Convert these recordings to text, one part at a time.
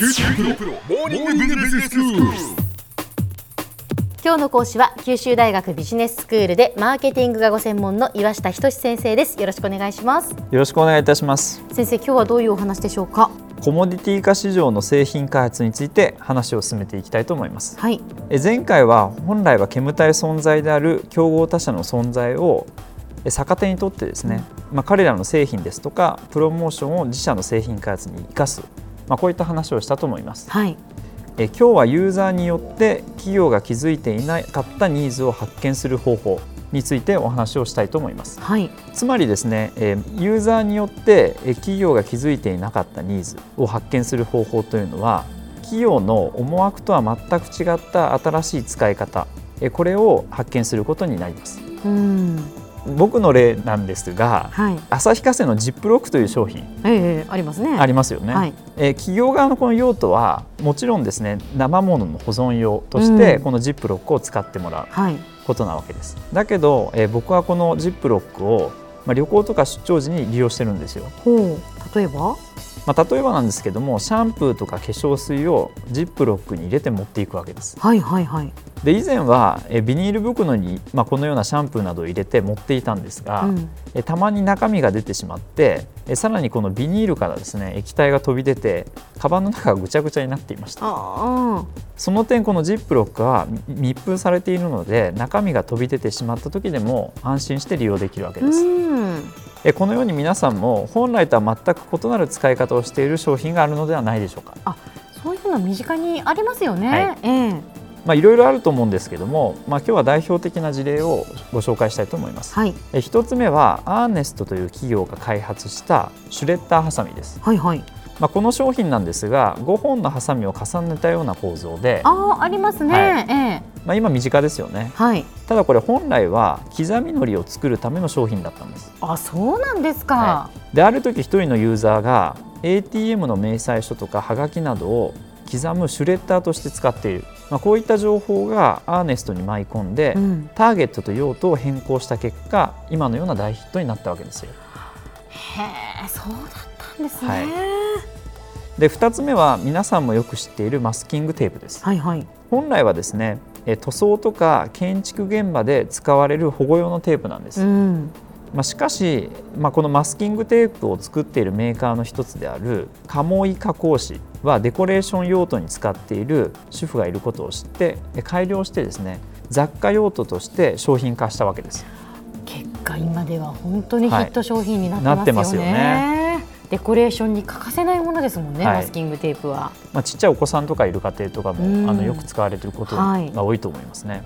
九州大学モーニングビジネススクール。今日の講師は九州大学ビジネススクールでマーケティングがご専門の岩下仁先生です。よろしくお願いします。よろしくお願いいたします。先生今日はどういうお話でしょうか？コモディティ化市場の製品開発について話を進めていきたいと思います。はい。え前回は本来は煙たい存在である競合他社の存在をえ逆手にとってですね、まあ、彼らの製品ですとかプロモーションを自社の製品開発に生かす、まあ、こういった話をしたと思います。はい。え今日はユーザーによって企業が気づいていなかったニーズを発見する方法についてお話をしたいと思います。はい。つまりですね、えーユーザーによってえー企業が気づいていなかったニーズを発見する方法というのは企業の思惑とは全く違った新しい使い方えーこれを発見することになります。うん僕の例なんですがはい。旭化成のジップロックという商品ええありますね。ありますよね、はい。えー企業側のこの用途はもちろんですね生ものの保存用としてうん。このジップロックを使ってもらうはい。ことなわけです。だけど、えー僕はこのジップロックを、まあ、旅行とか出張時に利用してるんですよ。例えば？まあ、例えばなんですけどもシャンプーとか化粧水をジップロックに入れて持っていくわけです。はいはいはい。で以前はえビニール袋に、まあ、このようなシャンプーなどを入れて持っていたんですが、うん。えたまに中身が出てしまってえさらにこのビニールからですね液体が飛び出てカバンの中がぐちゃぐちゃになっていました。あその点このジップロックはみ密封されているので中身が飛び出てしまった時でも安心して利用できるわけあです。うん。えこのように皆さんも本来とは全く異なる使い方をしている商品があるのではないでしょうか？そういうの身近にありますよね、はい。ええ。まあ、いろいろあると思うんですけども、まあ、今日は代表的な事例をご紹介したいと思います。はい。え一つ目はアーネストという企業が開発したシュレッダーハサミです。はいはいまあ、この商品なんですが5本のハサミを重ねたような構造で、ああありますね、はい。ええ。まあ、今身近ですよね。はい。ただこれ本来は刻みのりを作るための商品だったんです。あそうなんですか、はである時一人のユーザーが ATM の明細書とかはがきなどを刻むシュレッダーとして使っている、まあ、こういった情報がアーネストに舞い込んで、うん。ターゲットと用途を変更した結果今のような大ヒットになったわけですよ。へえそうだったんですね、はいで2つ目は皆さんもよく知っているマスキングテープです。はいはい本来はですねえ塗装とか建築現場で使われる保護用のテープなんです。うんまあ、しかし、まあ、このマスキングテープを作っているメーカーの一つである鴨居加工紙はデコレーション用途に使っている主婦がいることを知ってえ改良してですね雑貨用途として商品化したわけです。結果今では本当にヒット商品になってますよね,、なってますよデコレーションに欠かせないものですもんね、はい。マスキングテープは。まあ、ちっちゃいお子さんとかいる家庭とかもうん。あのよく使われていることはい。が多いと思いますね。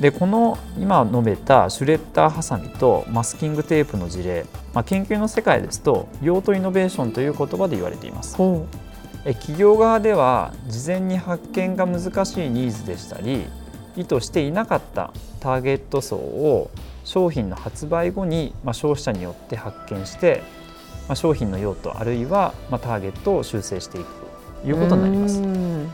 でこの今述べたシュレッダーハサミとマスキングテープの事例、まあ、研究の世界ですと用途イノベーションという言葉で言われています。ほえ企業側では事前に発見が難しいニーズでしたり意図していなかったターゲット層を商品の発売後に、まあ、消費者によって発見して、まあ、商品の用途あるいは、まあ、ターゲットを修正していくということになります。うん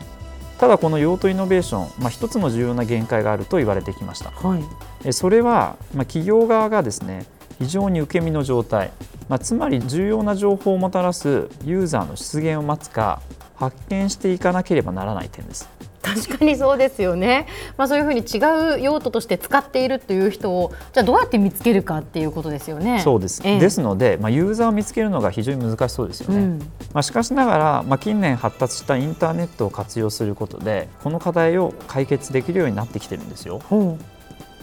ただこの用途イノベーション、まあ、一つの重要な限界があると言われてきました。はいえそれは、まあ、企業側がですね非常に受け身の状態、まあ、つまり重要な情報をもたらすユーザーの出現を待つか発見していかなければならない点です。確かにそうですよね、まあ、そういうふうに違う用途として使っているという人をじゃあどうやって見つけるかっていうことですよね。そうです、ええ。ですので、まあ、ユーザーを見つけるのが非常に難しそうですよね。うん。まあ、しかしながら、まあ、近年発達したインターネットを活用することでこの課題を解決できるようになってきてるんですよ。ほ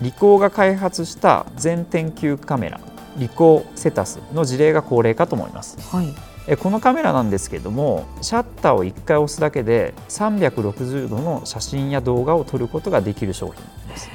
リコーが開発した全天球カメラリコーセタスの事例が高齢かと思います。うはい。えこのカメラなんですけどもシャッターを1回押すだけで360度の写真や動画を撮ることができる商品です。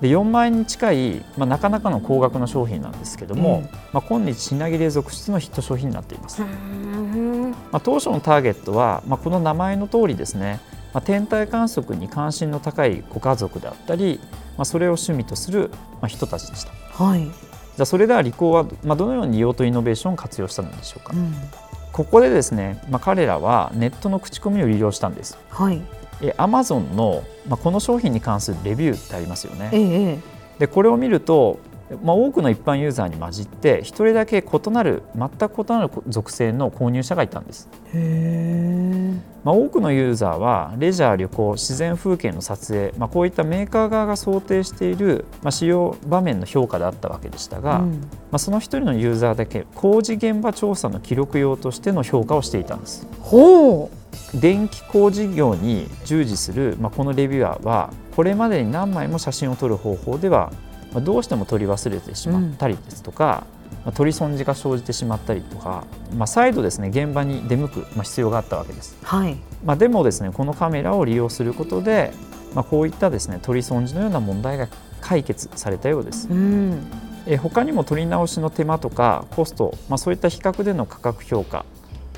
で4万円に近い、まあ、なかなかの高額の商品なんですけども、うん。まあ、今日品切れ続出のヒット商品になっています、うんまあ、当初のターゲットは、まあ、この名前の通りですね、まあ、天体観測に関心の高いご家族であったり、まあ、それを趣味とする、まあ、人たちでした。はい、じゃあそれではリコーは、まあ、どのように用途イノベーションを活用したのでしょうか、うん。ここでですね、まあ、彼らはネットの口コミを利用したんです。はい。え Amazon の、まあ、この商品に関するレビューってありますよね。ええ。でこれを見ると、まあ、多くの一般ユーザーに混じって一人だけ異なる全く異なる属性の購入者がいたんです。へえまあ、多くのユーザーはレジャー旅行自然風景の撮影、まあ、こういったメーカー側が想定している、まあ、使用場面の評価であったわけでしたが、うん。まあ、その一人のユーザーだけ工事現場調査の記録用としての評価をしていたんです。ほ電気工事業に従事する、まあ、このレビュアーはこれまでに何枚も写真を撮る方法では、まあ、どうしても撮り忘れてしまったりですとか、まあ、撮り損じが生じてしまったりとか、まあ、再度ですね現場に出向く、まあ、必要があったわけです。うはい。まあ、でもですねこのカメラを利用することで、まあ、こういったですね取り損じのような問題が解決されたようです。うん。え他にも取り直しの手間とかコスト、まあ、そういった比較での価格評価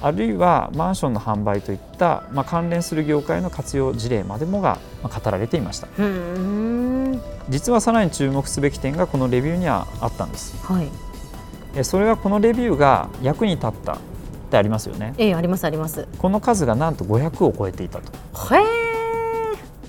あるいはマンションの販売といった、まあ、関連する業界の活用事例までもがまあ語られていました。うーん実はさらに注目すべき点がこのレビューにはあったんです。はい。えそれはこのレビューが役に立ったってありますよね。ええありますあります。この数がなんと500を超えていたと。へえ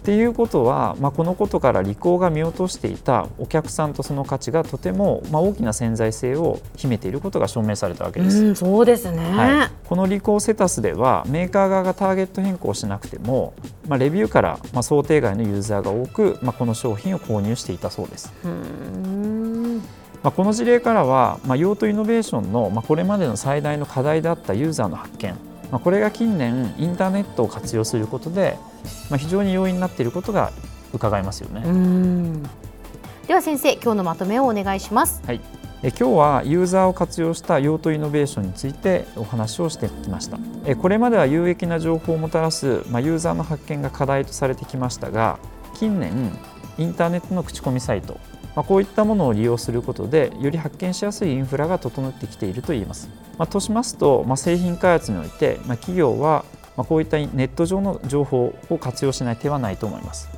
っていうことは、まあ、このことから利口が見落としていたお客さんとその価値がとても、まあ、大きな潜在性を秘めていることが証明されたわけです。うんそうですね、はい、このリコーセタスではメーカー側がターゲット変更しなくても、まあ、レビューから、まあ、想定外のユーザーが多く、まあ、この商品を購入していたそうです。うーんまあ、この事例からは、まあ、用途イノベーションの、まあ、これまでの最大の課題であったユーザーの発見、まあ、これが近年インターネットを活用することで、まあ、非常に容易になっていることが伺えますよね。うん。では先生今日のまとめをお願いします。はい、え今日はユーザーを活用した用途イノベーションについてお話をしてきました。えこれまでは有益な情報をもたらす、まあ、ユーザーの発見が課題とされてきましたが近年インターネットの口コミサイト、まあ、こういったものを利用することでより発見しやすいインフラが整ってきていると言えます、まあ、としますと、まあ、製品開発において、まあ、企業はまあこういったネット上の情報を活用しない手はないと思います。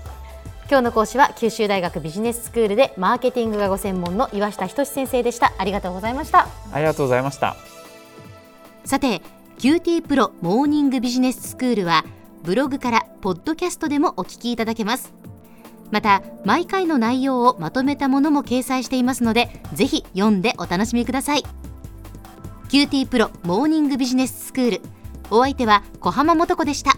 今日の講師は九州大学ビジネススクールでマーケティングがご専門の岩下仁先生でした。ありがとうございました。ありがとうございました。さて QT プロモーニングビジネススクールはブログからポッドキャストでもお聞きいただけますまた毎回の内容をまとめたものも掲載していますのでぜひ読んでお楽しみください。QT PRO モーニングビジネススクール。お相手は小浜もとこでした。